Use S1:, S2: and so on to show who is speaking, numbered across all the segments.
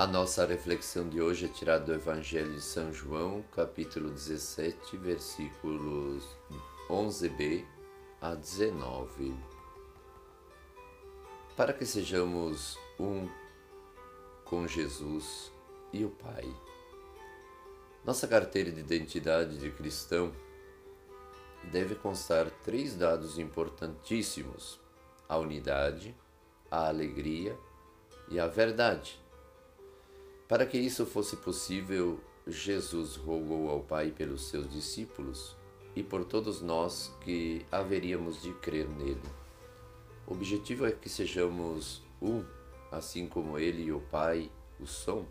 S1: A nossa reflexão de hoje é tirada do Evangelho de São João, capítulo 17, versículos 11b a 19. Para que sejamos um com Jesus e o Pai. Nossa carteira de identidade de cristão deve constar três dados importantíssimos: a unidade, a alegria e a verdade. Para que isso fosse possível, Jesus rogou ao Pai pelos seus discípulos e por todos nós que haveríamos de crer nele. O objetivo é que sejamos um, assim como ele e o Pai o são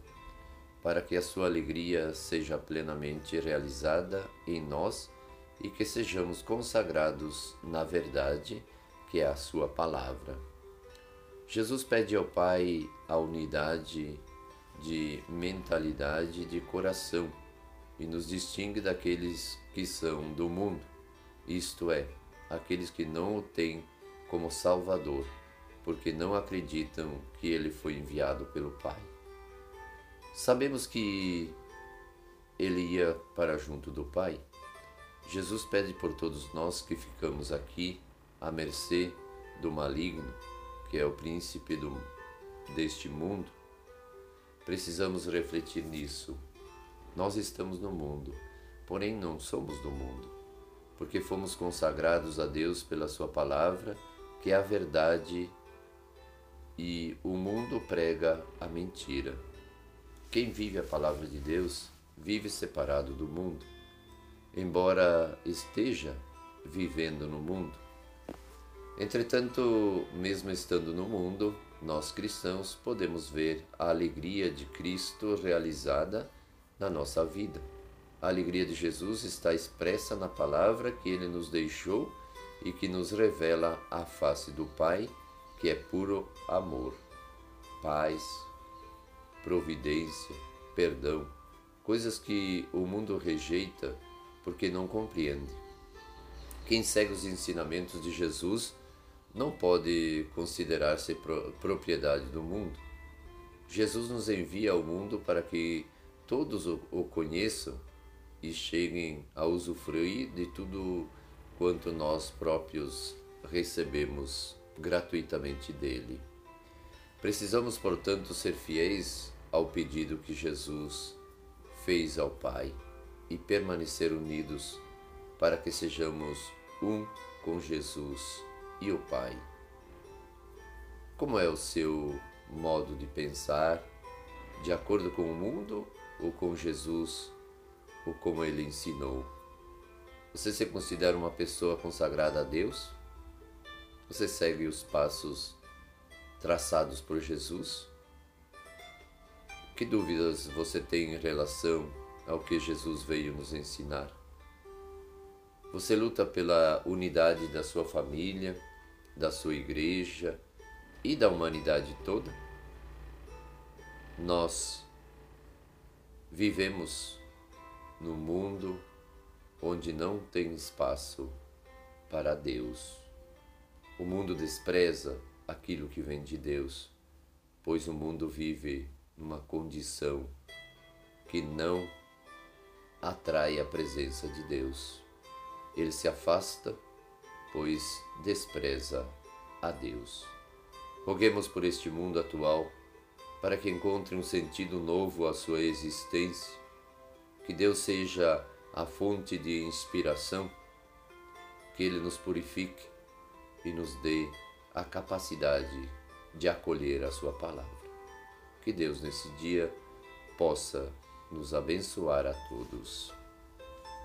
S1: para que a sua alegria seja plenamente realizada em nós e que sejamos consagrados na verdade, que é a sua palavra. Jesus pede ao Pai a unidade de mentalidade e de coração e nos distingue daqueles que são do mundo, isto é, aqueles que não o têm como Salvador, porque não acreditam que ele foi enviado pelo Pai. Sabemos que ele ia para junto do Pai. Jesus pede por todos nós que ficamos aqui à mercê do maligno, que é o príncipe do, deste mundo. Precisamos refletir nisso. Nós estamos no mundo, porém não somos do mundo, porque fomos consagrados a Deus pela Sua palavra, que é a verdade, e o mundo prega a mentira. Quem vive a palavra de Deus vive separado do mundo, embora esteja vivendo no mundo. Entretanto, mesmo estando no mundo, nós cristãos podemos ver a alegria de Cristo realizada na nossa vida. A alegria de Jesus está expressa na palavra que ele nos deixou e que nos revela a face do Pai, que é puro amor, paz, providência, perdão, coisas que o mundo rejeita porque não compreende. Quem segue os ensinamentos de Jesus não pode considerar-se propriedade do mundo. Jesus nos envia ao mundo para que todos o conheçam e cheguem a usufruir de tudo quanto nós próprios recebemos gratuitamente dele. Precisamos, portanto, ser fiéis ao pedido que Jesus fez ao Pai e permanecer unidos para que sejamos um com Jesus e o Pai. Como é o seu modo de pensar, de acordo com o mundo ou com Jesus, ou como ele ensinou? Você se considera uma pessoa consagrada a Deus? Você segue os passos traçados por Jesus? Que dúvidas você tem em relação ao que Jesus veio nos ensinar? Você luta pela unidade da sua família, da sua igreja e da humanidade toda? Nós vivemos num mundo onde não tem espaço para Deus. O mundo despreza aquilo que vem de Deus, pois o mundo vive numa condição que não atrai a presença de Deus. Ele se afasta, pois despreza a Deus. Roguemos por este mundo atual para que encontre um sentido novo à sua existência, que Deus seja a fonte de inspiração, que Ele nos purifique e nos dê a capacidade de acolher a Sua palavra. Que Deus nesse dia possa nos abençoar a todos.